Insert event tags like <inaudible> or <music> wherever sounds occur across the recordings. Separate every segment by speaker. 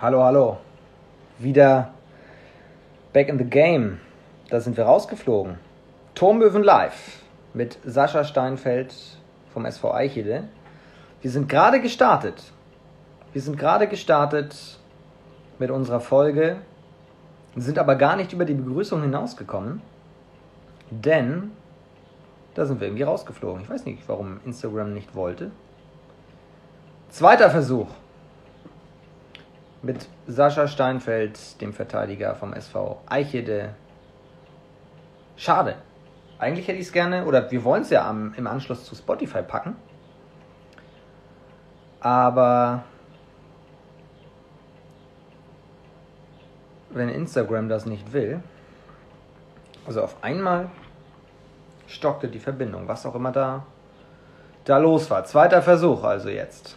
Speaker 1: Hallo, hallo. Wieder back in the game. Da sind wir rausgeflogen. Turmböwen live mit Sascha Steinfeld vom SV Eichede. Wir sind gerade gestartet. Wir sind gerade gestartet mit unserer Folge, sind aber gar nicht über die Begrüßung hinausgekommen, denn da sind wir irgendwie rausgeflogen. Ich weiß nicht, warum Instagram nicht wollte. Zweiter Versuch mit Sascha Steinfeld, dem Verteidiger vom SV Eichede. Schade. Eigentlich hätte ich es gerne, oder wir wollen es ja am, im Anschluss zu Spotify packen. Aber wenn Instagram das nicht will, also auf einmal stockte die Verbindung, was auch immer da, da los war. Zweiter Versuch also jetzt.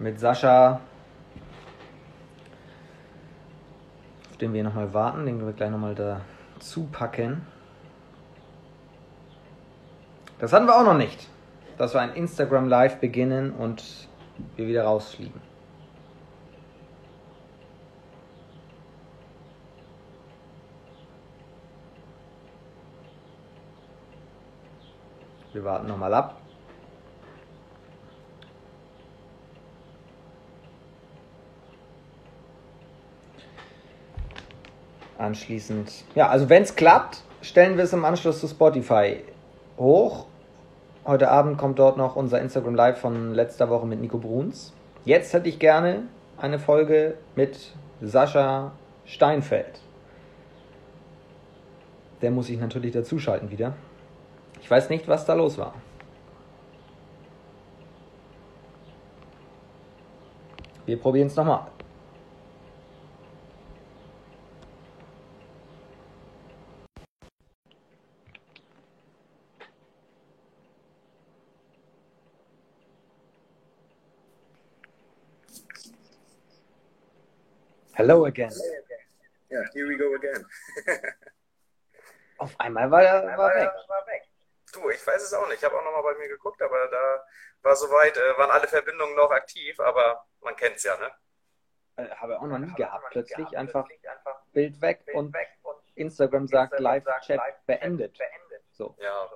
Speaker 1: Mit Sascha, auf den wir nochmal warten, den wir gleich nochmal dazu packen. Das hatten wir auch noch nicht, dass wir ein Instagram Live beginnen und wir wieder rausfliegen. Wir warten nochmal ab. Anschließend, ja, also wenn es klappt, stellen wir es im Anschluss zu Spotify hoch. Heute Abend kommt dort noch unser Instagram Live von letzter Woche mit Nico Bruns. Jetzt hätte ich gerne eine Folge mit Sascha Steinfeld. Der muss ich natürlich dazuschalten wieder. Ich weiß nicht, was da los war. Wir probieren es nochmal. Hello again.
Speaker 2: Yeah, here we go again. <laughs>
Speaker 1: Auf einmal war er war weg.
Speaker 2: Du, ich weiß es auch nicht. Ich habe auch nochmal bei mir geguckt, aber da war soweit, äh, waren alle Verbindungen noch aktiv, aber man kennt es ja, ne?
Speaker 1: Äh, habe ich auch noch nie gehabt. Plötzlich einfach Bild weg und Instagram sagt Live-Chat beendet. So.
Speaker 2: Ja.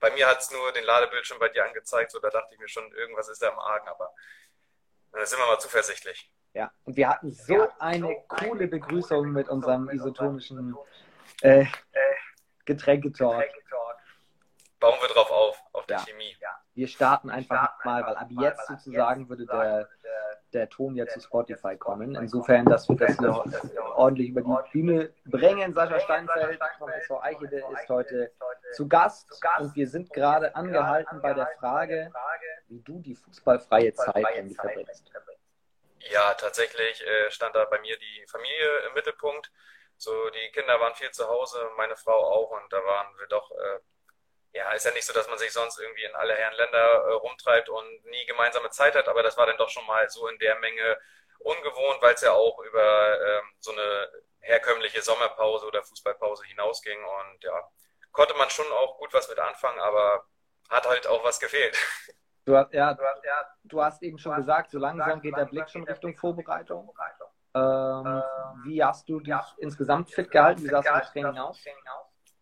Speaker 2: Bei mir hat es nur den Ladebildschirm bei dir angezeigt, so da dachte ich mir schon, irgendwas ist da im Argen, aber da sind wir mal zuversichtlich.
Speaker 1: Ja, und wir hatten so eine coole Begrüßung mit unserem isotonischen äh, Getränketalk.
Speaker 2: Bauen wir drauf auf, auf die
Speaker 1: Ja.
Speaker 2: Chemie.
Speaker 1: Wir starten einfach mal, weil ab jetzt sozusagen würde der, der Ton ja zu Spotify kommen. Insofern, dass wir das noch ordentlich über die Bühne bringen. Sascha Steinfeld vom SV Eichede ist heute zu Gast und wir sind gerade angehalten bei der Frage, wie du die fußballfreie Zeit eigentlich verbringst.
Speaker 2: Ja, tatsächlich äh, stand da bei mir die Familie im Mittelpunkt. So, die Kinder waren viel zu Hause, meine Frau auch, und da waren wir doch, äh, ja, ist ja nicht so, dass man sich sonst irgendwie in alle Herren Länder äh, rumtreibt und nie gemeinsame Zeit hat, aber das war dann doch schon mal so in der Menge ungewohnt, weil es ja auch über ähm, so eine herkömmliche Sommerpause oder Fußballpause hinausging und ja, konnte man schon auch gut was mit anfangen, aber hat halt auch was gefehlt. <laughs>
Speaker 1: Du hast, ja, du hast, ja, du hast eben schon gesagt, so langsam geht der Blick schon Richtung Vorbereitung. Ähm, wie hast du dich insgesamt fit gehalten? Wie sah es im Training aus?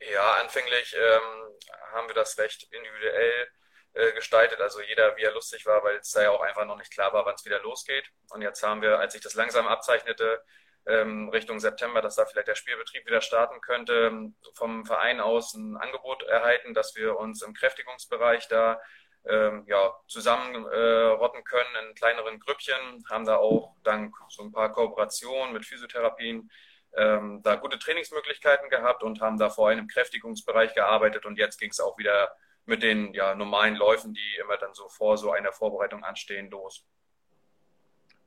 Speaker 2: Ja, anfänglich ähm, haben wir das recht individuell äh, gestaltet, also jeder wie er lustig war, weil es da ja auch einfach noch nicht klar war, wann es wieder losgeht. Und jetzt haben wir, als sich das langsam abzeichnete, ähm, Richtung September, dass da vielleicht der Spielbetrieb wieder starten könnte, vom Verein aus ein Angebot erhalten, dass wir uns im Kräftigungsbereich da ähm, ja, zusammenrotten äh, können in kleineren Grüppchen, haben da auch dank so ein paar Kooperationen mit Physiotherapien ähm, da gute Trainingsmöglichkeiten gehabt und haben da vor allem im Kräftigungsbereich gearbeitet und jetzt ging es auch wieder mit den ja, normalen Läufen, die immer dann so vor so einer Vorbereitung anstehen, los.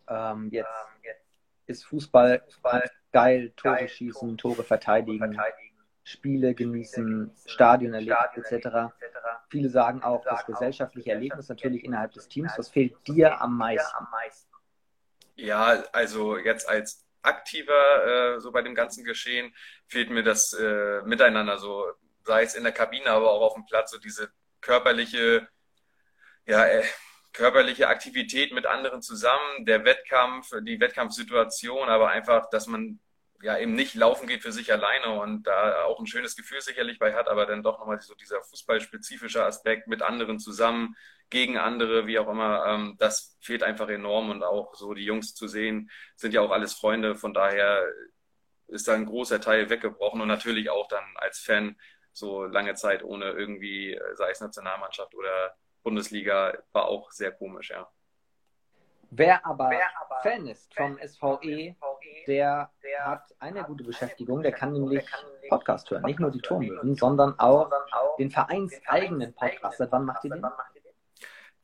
Speaker 1: Ähm, jetzt ist Fußball, Fußball geil, Tore geil, schießen, Tore, Tore verteidigen, verteidigen, Spiele genießen, Stadion erleben etc. Viele sagen auch, das gesellschaftliche Erlebnis natürlich innerhalb des Teams. Was fehlt dir am meisten?
Speaker 2: Ja, also jetzt als aktiver äh, so bei dem ganzen Geschehen fehlt mir das äh, Miteinander so, sei es in der Kabine, aber auch auf dem Platz, so diese körperliche, ja, äh, körperliche Aktivität mit anderen zusammen, der Wettkampf, die Wettkampfsituation, aber einfach, dass man ja eben nicht laufen geht für sich alleine und da auch ein schönes Gefühl sicherlich bei hat, aber dann doch nochmal so dieser fußballspezifische Aspekt mit anderen zusammen, gegen andere, wie auch immer, ähm, das fehlt einfach enorm und auch so die Jungs zu sehen, sind ja auch alles Freunde, von daher ist da ein großer Teil weggebrochen und natürlich auch dann als Fan so lange Zeit ohne irgendwie, sei es Nationalmannschaft oder Bundesliga, war auch sehr komisch, ja.
Speaker 1: Wer aber, Wer aber Fan ist vom SVE, e, der, der hat eine gute Beschäftigung, der kann nämlich Podcast hören. Nicht nur die Turmöwen, sondern auch den vereinseigenen Podcast. Seit wann macht ihr den?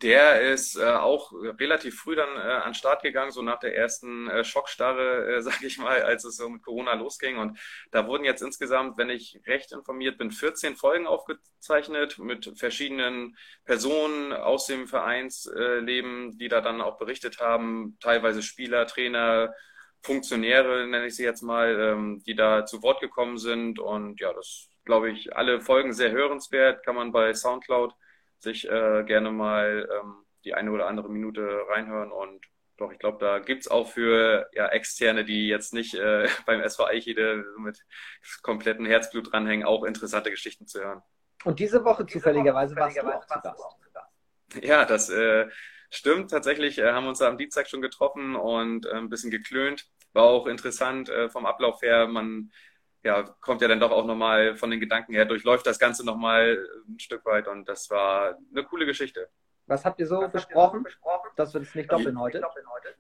Speaker 2: Der ist äh, auch relativ früh dann äh, an den Start gegangen, so nach der ersten äh, Schockstarre, äh, <laughs> sage ich mal, als es so mit Corona losging. Und da wurden jetzt insgesamt, wenn ich recht informiert bin, 14 Folgen aufgezeichnet mit verschiedenen Personen aus dem Vereinsleben, die da dann auch berichtet haben, teilweise Spieler, Trainer, Funktionäre, nenne ich sie jetzt mal, ähm, die da zu Wort gekommen sind. Und ja, das glaube ich, alle Folgen sehr hörenswert, kann man bei Soundcloud sich äh, gerne mal ähm, die eine oder andere Minute reinhören. Und doch, ich glaube, da gibt es auch für ja, Externe, die jetzt nicht äh, <laughs> beim SV Eichede mit komplettem Herzblut dranhängen, auch interessante Geschichten zu hören.
Speaker 1: Und diese Woche zufälligerweise warst du auch zu Gast.
Speaker 2: Ja, das äh, stimmt. Tatsächlich äh, haben wir uns da am Dienstag schon getroffen und äh, ein bisschen geklönt. War auch interessant äh, vom Ablauf her. Man ja, kommt ja dann doch auch nochmal von den Gedanken her, durchläuft das Ganze nochmal ein Stück weit und das war eine coole Geschichte.
Speaker 1: Was habt ihr so, besprochen, ihr besprochen, dass wir das nicht doppeln heute?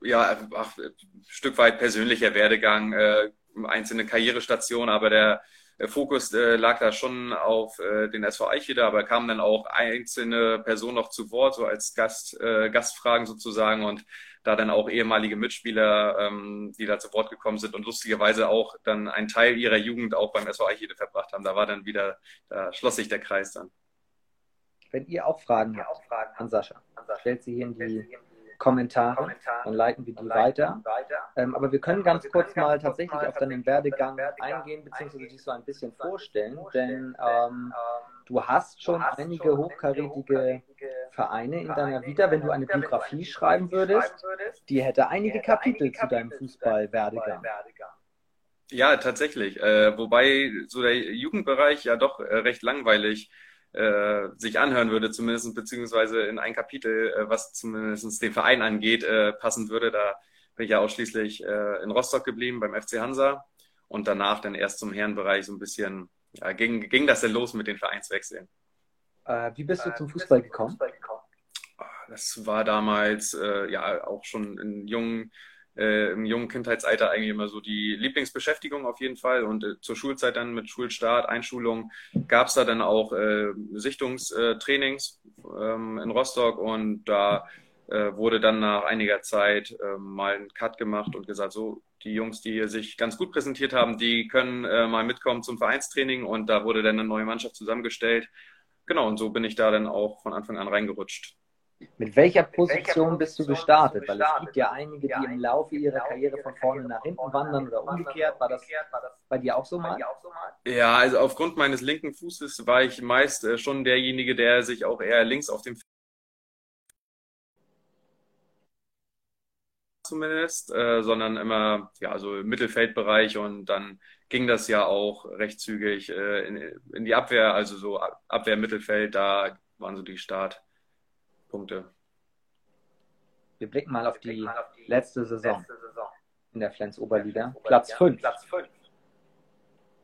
Speaker 2: Ja, ach, ein Stück weit persönlicher Werdegang, äh, einzelne Karrierestationen, aber der, der Fokus äh, lag da schon auf äh, den SV Eichede, aber kamen dann auch einzelne Personen noch zu Wort, so als Gast, äh, Gastfragen sozusagen und da dann auch ehemalige Mitspieler, ähm, die da zu Wort gekommen sind und lustigerweise auch dann einen Teil ihrer Jugend auch beim SV Eichede verbracht haben. Da war dann wieder, da schloss sich der Kreis dann.
Speaker 1: Wenn ihr auch Fragen habt auch Fragen an Sascha, stellt sie hier in die Kommentare, Kommentare, dann leiten wir die weiter. weiter. Ähm, aber wir können ganz wir kurz können mal tatsächlich auf deinen Werdegang eingehen, beziehungsweise dich so ein bisschen vorstellen, denn ähm, du hast schon du hast einige schon hochkarätige Vereine in deiner Vita. Wenn du eine Biografie schreiben würdest, die hätte einige Kapitel zu deinem Fußballwerdegang.
Speaker 2: Ja, tatsächlich. Äh, wobei so der Jugendbereich ja doch äh, recht langweilig äh, sich anhören würde, zumindest beziehungsweise in ein Kapitel, äh, was zumindest den Verein angeht, äh, passen würde. Da bin ich ja ausschließlich äh, in Rostock geblieben beim FC Hansa und danach dann erst zum Herrenbereich so ein bisschen, ja, ging, ging das denn los mit den Vereinswechseln.
Speaker 1: Äh, wie bist du zum Fußball gekommen?
Speaker 2: Das war damals äh, ja auch schon in jungen äh, im jungen Kindheitsalter eigentlich immer so die Lieblingsbeschäftigung auf jeden Fall. Und äh, zur Schulzeit dann mit Schulstart, Einschulung gab es da dann auch äh, Sichtungstrainings ähm, in Rostock und da äh, wurde dann nach einiger Zeit äh, mal ein Cut gemacht und gesagt, so die Jungs, die sich ganz gut präsentiert haben, die können äh, mal mitkommen zum Vereinstraining und da wurde dann eine neue Mannschaft zusammengestellt. Genau, und so bin ich da dann auch von Anfang an reingerutscht.
Speaker 1: Mit welcher Position bist du gestartet? Weil es gibt ja einige, die im Laufe ihrer Karriere von vorne nach hinten wandern oder umgekehrt. War das bei dir auch so mal?
Speaker 2: Ja, also aufgrund meines linken Fußes war ich meist äh, schon derjenige, der sich auch eher links auf dem zumindest, äh, sondern immer ja also im Mittelfeldbereich und dann ging das ja auch recht zügig äh, in, in die Abwehr, also so Abwehr Mittelfeld, da waren so die Start Punkte.
Speaker 1: Wir blicken mal auf die, mal auf die letzte, Saison letzte, Saison in der Flens Oberliga. Platz 5. Platz 5.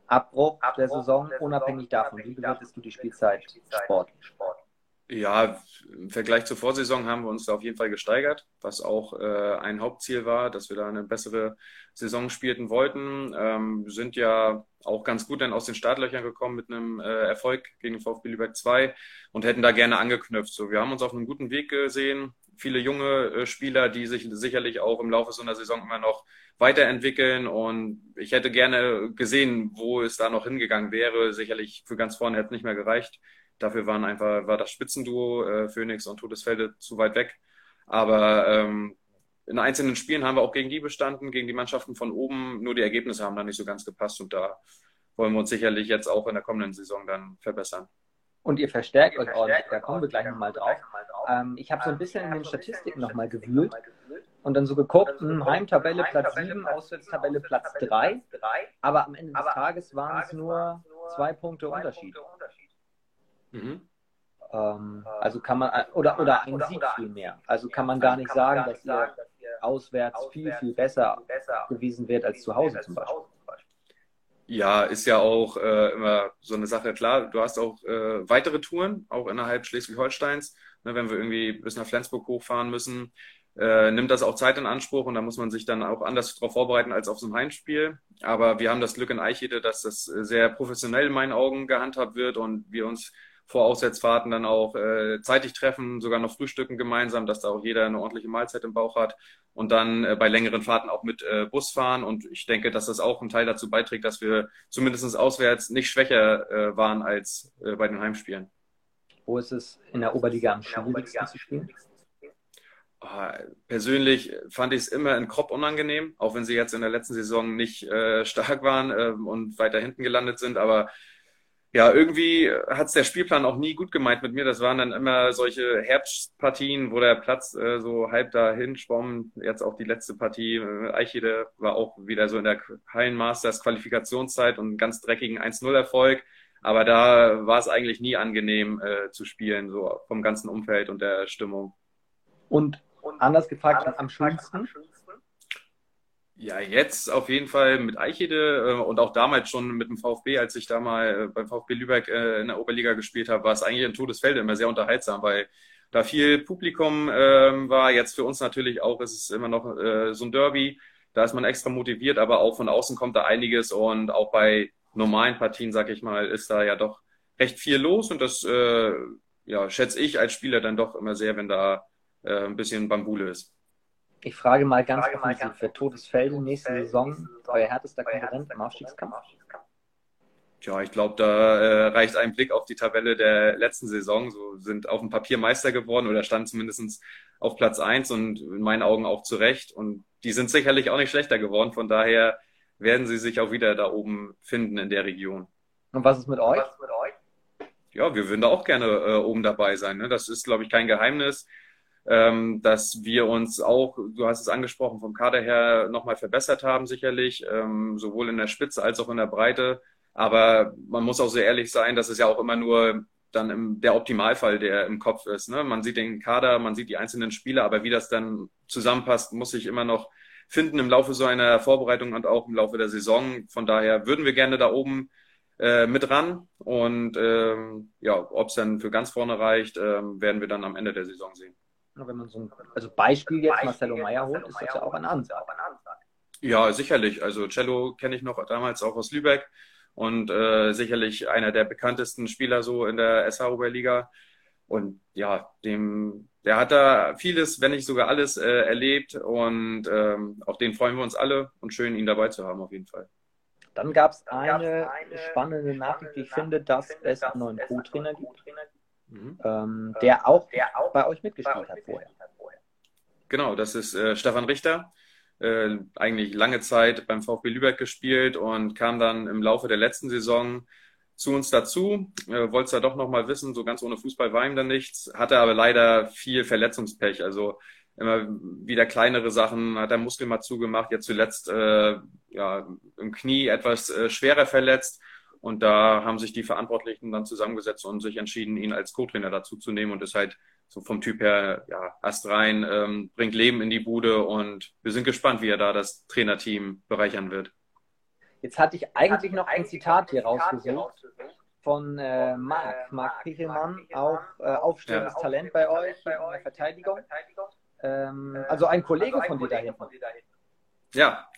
Speaker 1: Abbruch, Abbruch der, Saison, der Saison, unabhängig davon. Wie bewertest du die Spielzeit sportlich?
Speaker 2: Ja, im Vergleich zur Vorsaison haben wir uns da auf jeden Fall gesteigert, was auch äh, ein Hauptziel war, dass wir da eine bessere Saison spielten wollten. Ähm, sind ja auch ganz gut dann aus den Startlöchern gekommen mit einem äh, Erfolg gegen den VfB Lübeck 2 und hätten da gerne angeknüpft. So, wir haben uns auf einem guten Weg gesehen. Viele junge äh, Spieler, die sich sicherlich auch im Laufe so einer Saison immer noch weiterentwickeln und ich hätte gerne gesehen, wo es da noch hingegangen wäre. Sicherlich für ganz vorne hätte es nicht mehr gereicht. Dafür waren einfach, war das Spitzenduo äh, Phoenix und Todesfelde zu weit weg. Aber ähm, in einzelnen Spielen haben wir auch gegen die bestanden, gegen die Mannschaften von oben. Nur die Ergebnisse haben da nicht so ganz gepasst und da wollen wir uns sicherlich jetzt auch in der kommenden Saison dann verbessern.
Speaker 1: Und ihr verstärkt euch ordentlich, da kommen wir gleich nochmal drauf. ähm, ich habe so ein bisschen in den Statistiken nochmal gewühlt und dann so geguckt, hm, Heimtabelle Platz 7, Auswärtstabelle Platz 3, aber am Ende des Tages waren es nur zwei Punkte Unterschied. Mhm. Ähm, also kann man, oder, oder ein Sieg viel mehr. Also kann man gar nicht sagen, dass ihr auswärts viel, viel besser gewesen wärt als zu Hause zum Beispiel.
Speaker 2: Ja, ist ja auch äh, immer so eine Sache. Klar, du hast auch äh, weitere Touren, auch innerhalb Schleswig-Holsteins. Ne, wenn wir irgendwie bis nach Flensburg hochfahren müssen, äh, nimmt das auch Zeit in Anspruch und da muss man sich dann auch anders darauf vorbereiten als auf so ein Heimspiel. Aber wir haben das Glück in Eichede, dass das sehr professionell in meinen Augen gehandhabt wird und wir uns vor Auswärtsfahrten dann auch äh, zeitig treffen, sogar noch frühstücken gemeinsam, dass da auch jeder eine ordentliche Mahlzeit im Bauch hat und dann äh, bei längeren Fahrten auch mit äh, Bus fahren. Und ich denke, dass das auch ein Teil dazu beiträgt, dass wir zumindest auswärts nicht schwächer äh, waren als äh, bei den Heimspielen.
Speaker 1: Wo ist es in der Oberliga am schwierigsten zu spielen?
Speaker 2: Oh, persönlich fand ich es immer in Kropp unangenehm, auch wenn sie jetzt in der letzten Saison nicht äh, stark waren äh, und weiter hinten gelandet sind. Aber ja, irgendwie hat es der Spielplan auch nie gut gemeint mit mir. Das waren dann immer solche Herbstpartien, wo der Platz äh, so halb dahin schwamm. Jetzt auch die letzte Partie, äh, Eichede war auch wieder so in der Hallenmasters Qualifikationszeit und ganz dreckigen 1-0-Erfolg. Aber da war es eigentlich nie angenehm äh, zu spielen, so vom ganzen Umfeld und der Stimmung.
Speaker 1: Und, und anders gefragt, anders am schönsten?
Speaker 2: Ja, jetzt auf jeden Fall mit Eichede äh, und auch damals schon mit dem VfB, als ich da mal äh, beim VfB Lübeck äh, in der Oberliga gespielt habe, war es eigentlich ein Todesfeld immer sehr unterhaltsam, weil da viel Publikum ähm, war. Jetzt für uns natürlich auch ist es immer noch äh, so ein Derby. Da ist man extra motiviert, aber auch von außen kommt da einiges und auch bei normalen Partien, sag ich mal, ist da ja doch recht viel los und das äh, ja, schätze ich als Spieler dann doch immer sehr, wenn da äh, ein bisschen Bambule ist.
Speaker 1: Ich frage mal ganz frage offensiv, mal für Todesfelde nächste Saison euer härtester Konkurrent im Aufstiegskampf?
Speaker 2: Tja, ich glaube, da äh, reicht ein Blick auf die Tabelle der letzten Saison. So sind auf dem Papier Meister geworden oder standen zumindest auf Platz eins und in meinen Augen auch zu Recht. Und die sind sicherlich auch nicht schlechter geworden. Von daher werden sie sich auch wieder da oben finden in der Region.
Speaker 1: Und was ist mit euch?
Speaker 2: Ja, wir würden da auch gerne äh, oben dabei sein. Ne? Das ist, glaube ich, kein Geheimnis ähm, dass wir uns auch, du hast es angesprochen, vom Kader her nochmal verbessert haben, sicherlich, ähm, sowohl in der Spitze als auch in der Breite. Aber man muss auch sehr ehrlich sein, dass es ja auch immer nur dann im, der Optimalfall, der im Kopf ist. Ne? Man sieht den Kader, man sieht die einzelnen Spieler, aber wie das dann zusammenpasst, muss sich immer noch finden im Laufe so einer Vorbereitung und auch im Laufe der Saison. Von daher würden wir gerne da oben äh, mit ran. Und ähm, ja, ob es dann für ganz vorne reicht, ähm, werden wir dann am Ende der Saison sehen
Speaker 1: wenn man so ein also Beispiel jetzt Marcelo Meyer holt, ist das ja auch eine Ansage.
Speaker 2: Ja, sicherlich. Also Cello kenne ich noch damals auch aus Lübeck und äh, sicherlich einer der bekanntesten Spieler so in der SH Oberliga. Und ja, dem, der hat da vieles, wenn nicht sogar alles äh, erlebt und ähm, auf den freuen wir uns alle und schön, ihn dabei zu haben auf jeden Fall.
Speaker 1: Dann gab es eine, spannende Nachricht, die ich finde, dass es einen neuen Co-Trainer gibt. Mhm. Ähm, der, auch der auch bei euch mitgespielt bei euch hat vorher.
Speaker 2: Genau, das ist äh, Stefan Richter. Äh, eigentlich lange Zeit beim VfB Lübeck gespielt und kam dann im Laufe der letzten Saison zu uns dazu. Äh, Wollte es ja doch nochmal wissen, so ganz ohne Fußball war ihm dann nichts, hatte aber leider viel Verletzungspech. Also immer wieder kleinere Sachen, hat er Muskel mal zugemacht, jetzt zuletzt äh, ja, im Knie etwas äh, schwerer verletzt und da haben sich die Verantwortlichen dann zusammengesetzt und sich entschieden, ihn als Co-Trainer dazu zu nehmen und ist halt so vom Typ her, ja, Ast rein, ähm, bringt Leben in die Bude und wir sind gespannt, wie er da das Trainerteam bereichern wird.
Speaker 1: Jetzt hatte ich eigentlich noch ein Zitat hier rausgesucht von äh, Marc, Marc Pichelmann, auch äh, aufstehendes ja. Talent bei euch in der Verteidigung. Ähm, also ein Kollege von dir da hinten.
Speaker 2: Ja,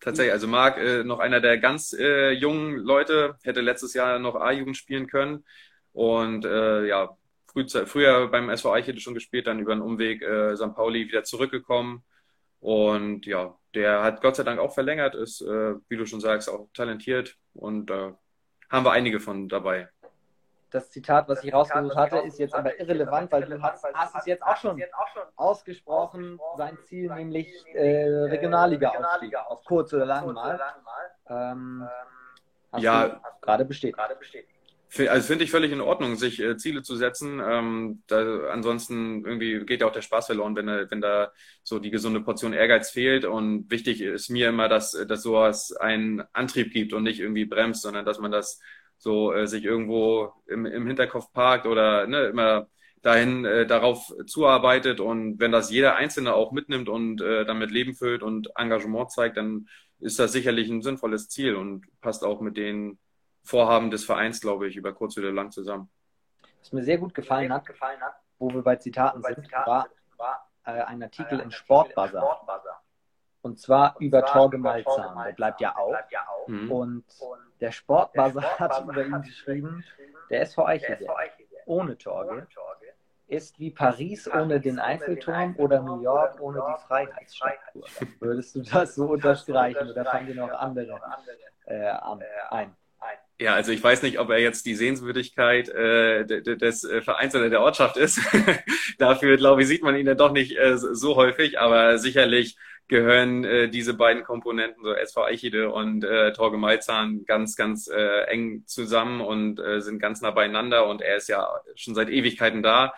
Speaker 2: Tatsächlich, also Marc, äh, noch einer der ganz äh, jungen Leute, hätte letztes Jahr noch A-Jugend spielen können. Und äh, ja, früh, früher beim SV Eichede schon gespielt, dann über einen Umweg äh, St. Pauli wieder zurückgekommen. Und ja, der hat Gott sei Dank auch verlängert, ist, äh, wie du schon sagst, auch talentiert. Und äh, haben wir einige von dabei
Speaker 1: das Zitat, was ich rausgesucht hatte, ist jetzt aber irrelevant, weil du hast, hast es jetzt auch schon ausgesprochen, sein Ziel, nämlich äh, Regionalliga-Aufstieg, auf kurz oder lang mal. Ähm,
Speaker 2: ja,
Speaker 1: gerade besteht.
Speaker 2: Also finde ich völlig in Ordnung, sich äh, Ziele zu setzen. Ähm, da, ansonsten irgendwie geht ja auch der Spaß verloren, wenn, wenn da so die gesunde Portion Ehrgeiz fehlt. Und wichtig ist mir immer, dass, dass sowas einen Antrieb gibt und nicht irgendwie bremst, sondern dass man das so äh, sich irgendwo im, im Hinterkopf parkt oder ne, immer dahin äh, darauf zuarbeitet. Und wenn das jeder Einzelne auch mitnimmt und äh, damit Leben füllt und Engagement zeigt, dann ist das sicherlich ein sinnvolles Ziel und passt auch mit den Vorhaben des Vereins, glaube ich, über kurz oder lang zusammen.
Speaker 1: Was mir sehr gut gefallen hat, wo wir bei Zitaten sind, war, äh, ein Artikel im Sportbuzzer. Und zwar über Torge Malzahn. Der bleibt ja auch. Mhm. Und der Sportbuzzer hat über ihn geschrieben, der SV Eichel, ohne Torge, ist wie Paris ohne den Eiffelturm oder New York ohne die Freiheitsstatue. Würdest du das so unterstreichen oder fallen dir noch andere äh, ein?
Speaker 2: Ja, also ich weiß nicht, ob er jetzt die Sehenswürdigkeit äh, des äh, Vereins oder der Ortschaft ist. <laughs> Dafür, glaube ich, sieht man ihn dann doch nicht äh, so häufig, aber sicherlich gehören äh, diese beiden Komponenten, so SV Eichede und äh, Torge Malzahn, ganz, ganz äh, eng zusammen und äh, sind ganz nah beieinander und er ist ja schon seit Ewigkeiten da.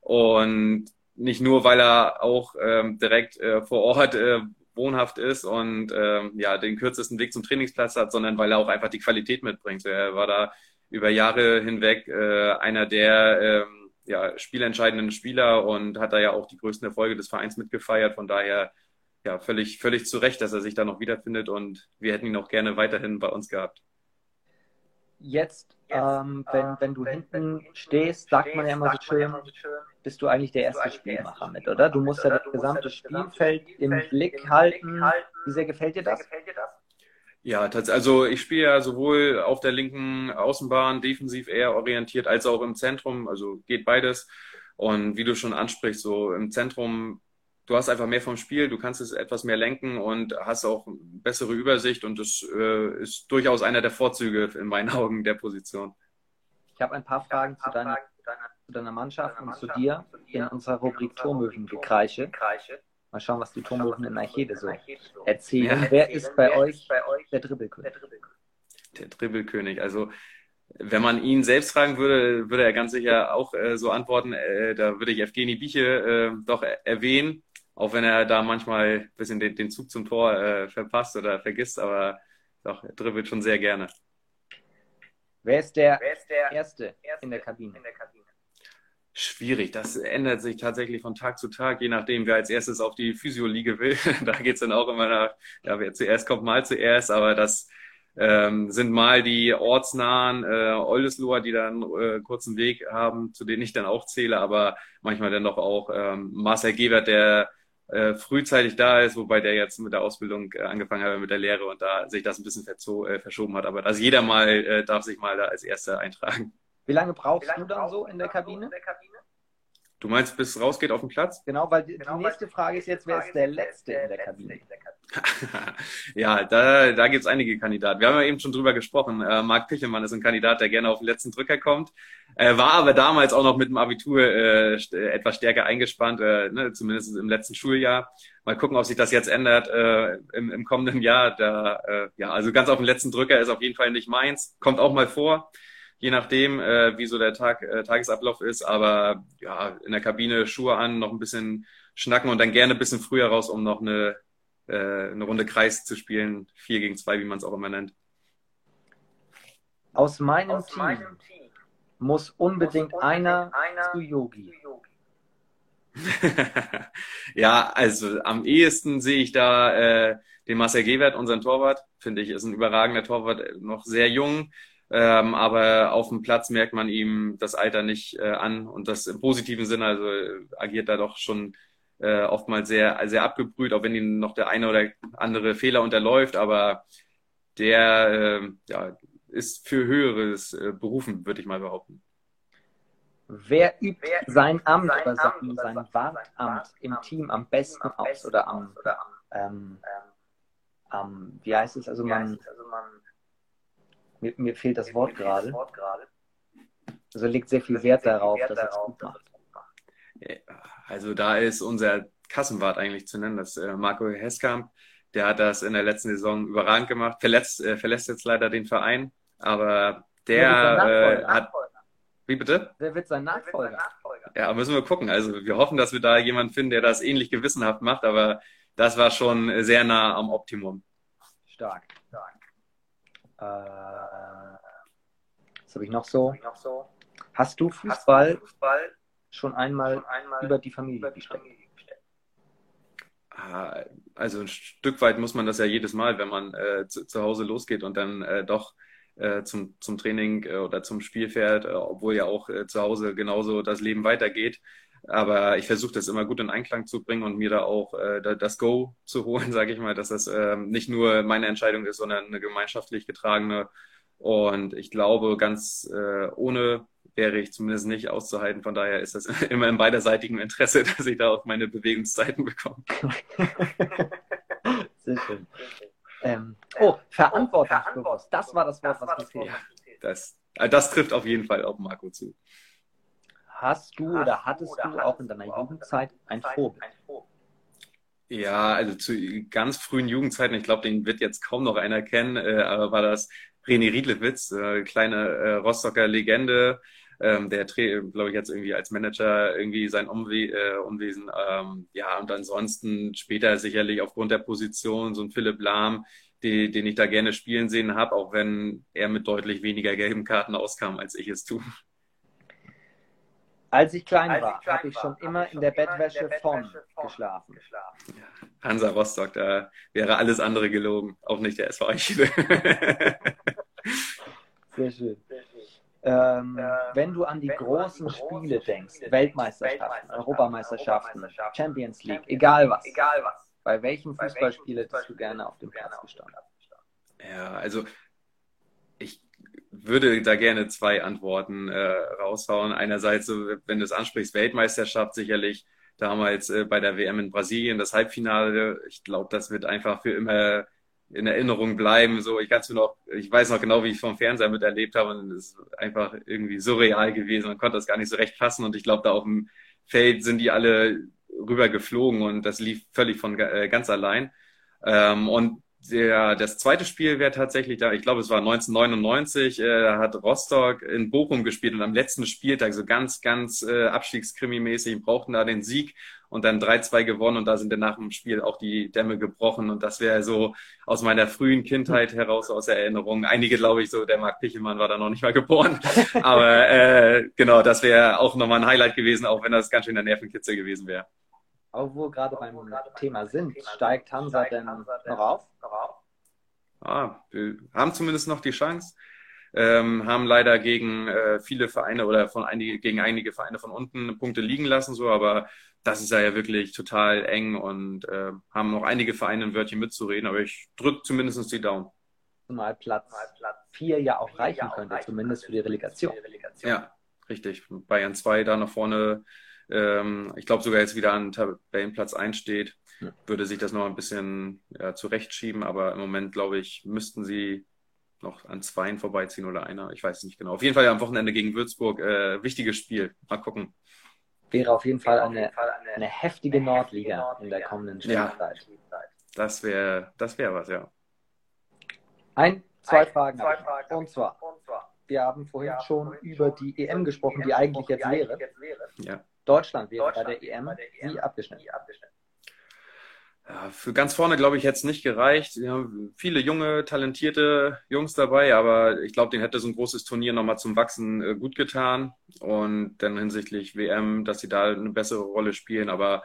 Speaker 2: Und nicht nur, weil er auch ähm, direkt äh, vor Ort äh, wohnhaft ist und ähm, ja den kürzesten Weg zum Trainingsplatz hat, sondern weil er auch einfach die Qualität mitbringt. Er war da über Jahre hinweg äh, einer der ähm, ja, spielentscheidenden Spieler und hat da ja auch die größten Erfolge des Vereins mitgefeiert. Von daher ja völlig, völlig zu Recht, dass er sich da noch wiederfindet und wir hätten ihn auch gerne weiterhin bei uns gehabt.
Speaker 1: Jetzt, ähm, wenn, wenn du hinten stehst, sagt man ja immer so schön, bist du eigentlich der erste Spielmacher mit, oder? Du musst ja das gesamte Spielfeld im Blick halten. Wie sehr gefällt dir das?
Speaker 2: Ja, also ich spiele ja sowohl auf der linken Außenbahn defensiv eher orientiert, als auch im Zentrum. Also geht beides. Und wie du schon ansprichst, so im Zentrum, du hast einfach mehr vom Spiel, du kannst es etwas mehr lenken und hast auch bessere Übersicht und das äh, ist durchaus einer der Vorzüge in meinen <laughs> Augen der Position.
Speaker 1: Ich habe ein paar Fragen zu deiner zu deiner Mannschaft und zu dir in unserer Rubrik Turmöwen-Gekreische. Mal schauen, was die Turmöwen in Eichede so erzählen. Ja. Wer ist bei euch der Dribbelkönig?
Speaker 2: Der Dribbelkönig, also wenn man ihn selbst fragen würde, würde er ganz sicher auch äh, so antworten. Äh, da würde ich Evgeny Bieche äh, doch erwähnen, auch wenn er da manchmal ein bisschen den, den Zug zum Tor äh, verpasst oder vergisst, aber doch, er dribbelt schon sehr gerne.
Speaker 1: Wer ist der, Wer ist der Erste, Erste in der Kabine? In der Kabine?
Speaker 2: Schwierig. Das ändert sich tatsächlich von Tag zu Tag, je nachdem, wer als erstes auf die Physio-Liege will. <laughs> da geht's dann auch immer nach, ja, wer zuerst kommt, mal zuerst. Aber das ähm, sind mal die ortsnahen äh, Oldesloher, die dann äh, kurzen Weg haben, zu denen ich dann auch zähle. Aber manchmal dann doch auch ähm, Marcel Gewert, der äh, frühzeitig da ist, wobei der jetzt mit der Ausbildung äh, angefangen hat, mit der Lehre und da sich das ein bisschen äh, verschoben hat. Aber also jeder mal äh, darf sich mal da als Erster eintragen.
Speaker 1: Wie lange brauchst Wie lange du dann so in der Kabine?
Speaker 2: Du meinst, bis es rausgeht auf den Platz?
Speaker 1: Genau, weil die, genau, die nächste Frage ist jetzt, wer ist der Letzte in der Kabine? <laughs>
Speaker 2: ja, da, da gibt es einige Kandidaten. Wir haben ja eben schon drüber gesprochen. Äh, Marc Pichelmann ist ein Kandidat, der gerne auf den letzten Drücker kommt. Äh, war aber damals auch noch mit dem Abitur äh, etwas stärker eingespannt, äh, ne, zumindest im letzten Schuljahr. Mal gucken, ob sich das jetzt ändert äh, im, im kommenden Jahr. Da, äh, ja, also ganz auf den letzten Drücker ist auf jeden Fall nicht meins. Kommt auch mal vor je nachdem, äh, wie so der Tag, äh, Tagesablauf ist. Aber ja, in der Kabine Schuhe an, noch ein bisschen schnacken und dann gerne ein bisschen früher raus, um noch eine, äh, eine Runde Kreis zu spielen. Vier gegen zwei, wie man es auch immer nennt.
Speaker 1: Aus meinem, Aus Team, meinem Team muss unbedingt, unbedingt einer, einer zu Yogi. <laughs>
Speaker 2: ja, also am ehesten sehe ich da äh, den Marcel Gewert, unseren Torwart. Finde ich, ist ein überragender Torwart, noch sehr jung. Ähm, aber auf dem Platz merkt man ihm das Alter nicht äh, an und das im positiven Sinne, also äh, agiert da doch schon äh, oftmals sehr, sehr abgebrüht, auch wenn ihm noch der eine oder andere Fehler unterläuft, aber der äh, ja, ist für Höheres äh, berufen, würde ich mal behaupten.
Speaker 1: Wer übt sein Amt sein oder sein, sein Wartamt im Team am besten aus oder am, ähm, ähm, wie heißt es, also man, also man mir, mir fehlt das Wort gerade. Also legt sehr viel Wert darauf, dass er es gut macht.
Speaker 2: Also da ist unser Kassenwart eigentlich zu nennen, das äh, Marco Heskamp. Der hat das in der letzten Saison überragend gemacht. Verletzt, äh, verlässt jetzt leider den Verein, aber der äh, hat. Wie bitte?
Speaker 1: Wer wird sein Nachfolger?
Speaker 2: Ja, müssen wir gucken. Also wir hoffen, dass wir da jemanden finden, der das ähnlich gewissenhaft macht, aber das war schon sehr nah am Optimum.
Speaker 1: Stark. Äh, was habe ich noch so? Hast du Fußball, Fußball schon, einmal schon einmal über die Familie gestellt?
Speaker 2: Ah, also ein Stück weit muss man das ja jedes Mal, wenn man äh, zu, zu, Hause losgeht und dann äh, doch äh, zum, zum Training äh, oder zum Spiel fährt, äh, obwohl ja auch äh, zu Hause genauso das Leben weitergeht. Aber ich versuche das immer gut in Einklang zu bringen und mir da auch das Go zu holen, <laughs> sage ich mal, dass das ähm, nicht nur meine Entscheidung ist, sondern eine gemeinschaftlich getragene. Und ich glaube, ganz ohne wäre ich zumindest nicht auszuhalten. Von daher ist das <laughs> immer im beiderseitigen Interesse, <laughs> dass ich da auch meine Bewegungszeiten bekomme.
Speaker 1: Sehr schön. Ähm, oh, verantwortungsbewusst. Das war das Wort, was hat.
Speaker 2: Ja, das, äh, das trifft auf jeden Fall auf Marco zu.
Speaker 1: Hast du oder hattest du auch in deiner Jugendzeit ein Vorbild?
Speaker 2: Ja, also zu ganz frühen Jugendzeiten, ich glaube, den wird jetzt kaum noch einer kennen, äh, aber war das René Riedlewitz, äh, kleine äh, Rostocker Legende, ähm, der glaube ich jetzt irgendwie als Manager irgendwie sein Umwe äh, Umwesen. Ähm, ja, und ansonsten später sicherlich aufgrund der Position so ein Philipp Lahm, die, den ich da gerne spielen sehen habe, auch wenn er mit deutlich weniger gelben Karten auskam, als ich es tue.
Speaker 1: Als ich klein war, habe ich schon immer in der Bettwäsche von geschlafen.
Speaker 2: Ja, Hansa Rostock, da wäre alles andere gelogen, auch nicht der SV Eichele. <laughs>
Speaker 1: Sehr schön. Ähm, ähm, wenn du an die großen Spiele denkst, Weltmeisterschaften, Europameisterschaften, Champions League, egal was, egal was, bei welchem Fußballspiel hättest du gerne auf dem Platz gestanden?
Speaker 2: Ja, also ich würde da gerne zwei Antworten äh, raushauen. Einerseits, wenn du es ansprichst, Weltmeisterschaft sicherlich damals äh, bei der WM in Brasilien, das Halbfinale. Ich glaube, das wird einfach für immer in Erinnerung bleiben. So, ich kann's mir noch, ich weiß noch genau, wie ich vom Fernseher miterlebt habe und es ist einfach irgendwie surreal gewesen. Man konnte das gar nicht so recht fassen und ich glaube, da auf dem Feld sind die alle rüber geflogen und das lief völlig von äh, ganz allein. Ähm, und der, das zweite Spiel wäre tatsächlich da, ich glaube, es war 1999, äh, hat Rostock in Bochum gespielt und am letzten Spieltag so ganz, ganz äh, abstiegskrimi-mäßig brauchten da den Sieg und dann 3-2 gewonnen und da sind dann nach dem Spiel auch die Dämme gebrochen und das wäre so aus meiner frühen Kindheit heraus aus Erinnerung. Einige glaube ich so, der Marc Pichelmann war da noch nicht mal geboren, <laughs> aber äh, genau, das wäre auch nochmal ein Highlight gewesen, auch wenn das ganz schön der Nervenkitzel gewesen wäre.
Speaker 1: Obwohl gerade beim Thema sind, steigt Hansa denn noch auf?
Speaker 2: Ah, wir haben zumindest noch die Chance. Ähm, haben leider gegen äh, viele Vereine oder von einige, gegen einige Vereine von unten Punkte liegen lassen, so, aber das ist ja wirklich total eng und äh, haben noch einige Vereine ein Wörtchen mitzureden, aber ich drücke zumindest die Daumen.
Speaker 1: Zumal Platz 4 ja auch reichen könnte, zumindest für die Relegation.
Speaker 2: Ja, richtig. Bayern 2 da nach vorne ähm, ich glaube sogar jetzt wieder an Tabellenplatz 1 steht, ja. würde sich das noch ein bisschen ja, zurechtschieben, aber im Moment, glaube ich, müssten sie noch an Zweien vorbeiziehen oder einer. Ich weiß es nicht genau. Auf jeden Fall am Wochenende gegen Würzburg. Äh, wichtiges Spiel. Mal gucken.
Speaker 1: Wäre auf jeden Fall eine, eine heftige Nordliga in der kommenden Spielzeit.
Speaker 2: Ja, das wäre das wär was, ja.
Speaker 1: Ein, zwei Fragen. Zwei Fragen. Und zwar, wir haben vorhin schon über die EM gesprochen, die eigentlich jetzt wäre. Ja. Deutschland wäre Deutschland bei, der EM, bei der EM wie abgeschnitten. abgeschnitten.
Speaker 2: Ja, für ganz vorne, glaube ich, hätte es nicht gereicht. Wir haben viele junge, talentierte Jungs dabei, aber ich glaube, denen hätte so ein großes Turnier nochmal zum Wachsen äh, gut getan. Und dann hinsichtlich WM, dass sie da eine bessere Rolle spielen. Aber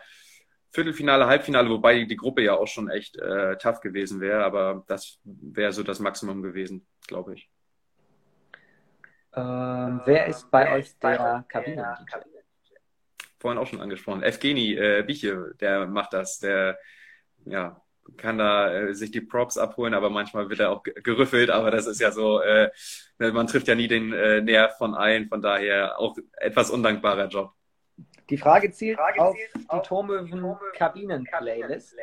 Speaker 2: Viertelfinale, Halbfinale, wobei die Gruppe ja auch schon echt äh, tough gewesen wäre. Aber das wäre so das Maximum gewesen, glaube ich.
Speaker 1: Ähm, wer ist bei euch der Kabinen-DJ?
Speaker 2: Vorhin auch schon angesprochen. Evgeny äh, Biche, der macht das, der ja, kann da äh, sich die Props abholen, aber manchmal wird er auch gerüffelt, aber das ist ja so, äh, man trifft ja nie den äh, Nerv von allen, von daher auch etwas undankbarer Job.
Speaker 1: Die Frage zielt, Frage auf, zielt auf die Turmöwen-Kabinen-Playlist.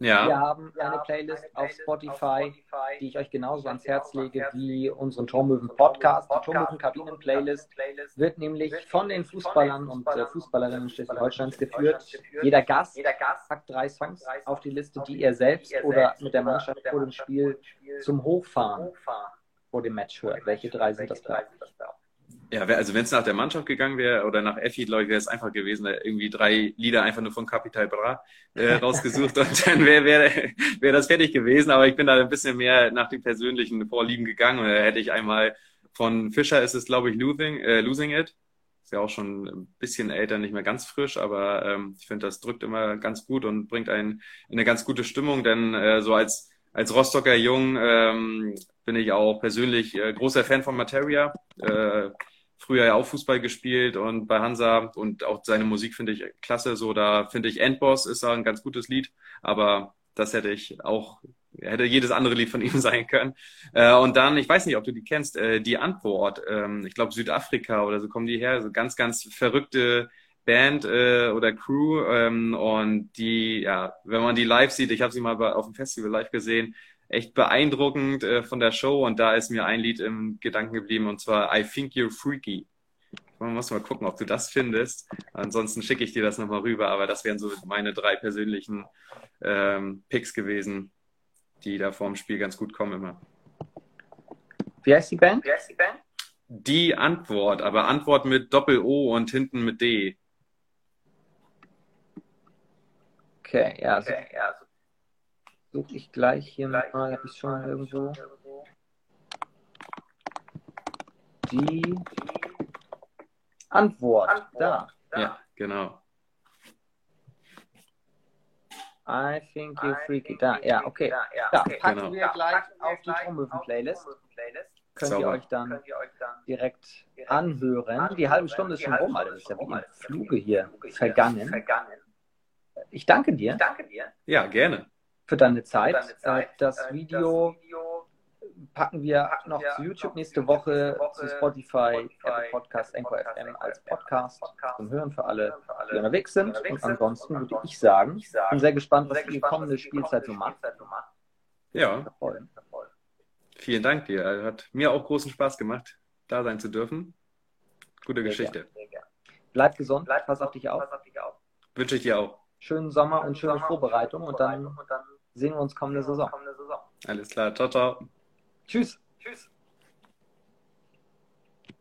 Speaker 1: Ja. Wir haben eine Playlist auf Spotify, die ich euch genauso ans Herz lege wie unseren Turmöwen Podcast. Die Turmöwen Kabinen Playlist wird nämlich von den Fußballern und äh, Fußballerinnen Schleswig-Holsteins geführt. Jeder Gast packt drei Songs auf die Liste, die er selbst oder mit der Mannschaft vor dem Spiel zum Hochfahren vor dem Match hört? Welche drei sind das da?
Speaker 2: Ja, also wenn es nach der Mannschaft gegangen wäre oder nach Effi, glaube ich, wäre es einfach gewesen, irgendwie drei Lieder einfach nur von Capital Bra äh, <laughs> rausgesucht und dann wäre wär, wär das fertig gewesen. Aber ich bin da ein bisschen mehr nach den persönlichen Vorlieben gegangen und da hätte ich einmal von Fischer ist es, glaube ich, Losing, äh, Losing It. Ist ja auch schon ein bisschen älter, nicht mehr ganz frisch, aber ähm, ich finde, das drückt immer ganz gut und bringt einen in eine ganz gute Stimmung, denn äh, so als als Rostocker Jung ähm, bin ich auch persönlich äh, großer Fan von Materia. Äh, früher ja auch Fußball gespielt und bei Hansa und auch seine Musik finde ich klasse. So, da finde ich Endboss ist ein ganz gutes Lied, aber das hätte ich auch, hätte jedes andere Lied von <laughs> ihm sein können. Äh, und dann, ich weiß nicht, ob du die kennst, äh, die Antwort, ähm, ich glaube Südafrika oder so kommen die her, so ganz, ganz verrückte Band äh, oder Crew ähm, und die, ja, wenn man die live sieht, ich habe sie mal bei, auf dem Festival live gesehen, echt beeindruckend äh, von der Show und da ist mir ein Lied im Gedanken geblieben und zwar I Think You're Freaky. Man muss mal gucken, ob du das findest. Ansonsten schicke ich dir das nochmal rüber, aber das wären so meine drei persönlichen ähm, Picks gewesen, die da vorm Spiel ganz gut kommen immer.
Speaker 1: Wie heißt die Band? Wie heißt die Band?
Speaker 2: Die Antwort, aber Antwort mit Doppel-O und hinten mit D.
Speaker 1: Okay, ja, also, okay, ja, also suche ich gleich hier mal, habe ich schon irgendwo. Die Antwort, Antwort. Da.
Speaker 2: Ja, genau.
Speaker 1: I think you're freaky. Da, ja, okay. Da, packen genau. wir gleich auf die Trommelfen-Playlist. Könnt ihr, euch dann direkt anhören. Die halbe Stunde ist schon rum, Alter. Das ist ja wie im Fluge hier vergangen. Ich danke dir.
Speaker 2: Ja, gerne
Speaker 1: für deine Zeit. Für deine Zeit. Das, äh, Video das, Video packen wir packen noch wir zu YouTube nächste Woche, Woche, zu Spotify, Spotify Apple Podcast, Anchor FM als Podcast, Podcast zum Hören für alle, die unterwegs sind. Unterwegs und ansonsten würde ich sagen, ich bin sehr gespannt, was die kommende Spielzeit so macht.
Speaker 2: Ja. Vielen Dank dir. Hat mir auch großen Spaß gemacht, da sein zu dürfen. Gute sehr Geschichte.
Speaker 1: Gern. Bleib gesund, Bleib pass auf dich auf.
Speaker 2: Wünsche ich dir auch.
Speaker 1: Schönen Sommer und schöne Vorbereitung und dann sehen wir uns kommende Saison.
Speaker 2: Alles klar, ciao, ciao.
Speaker 1: Tschüss. Tschüss.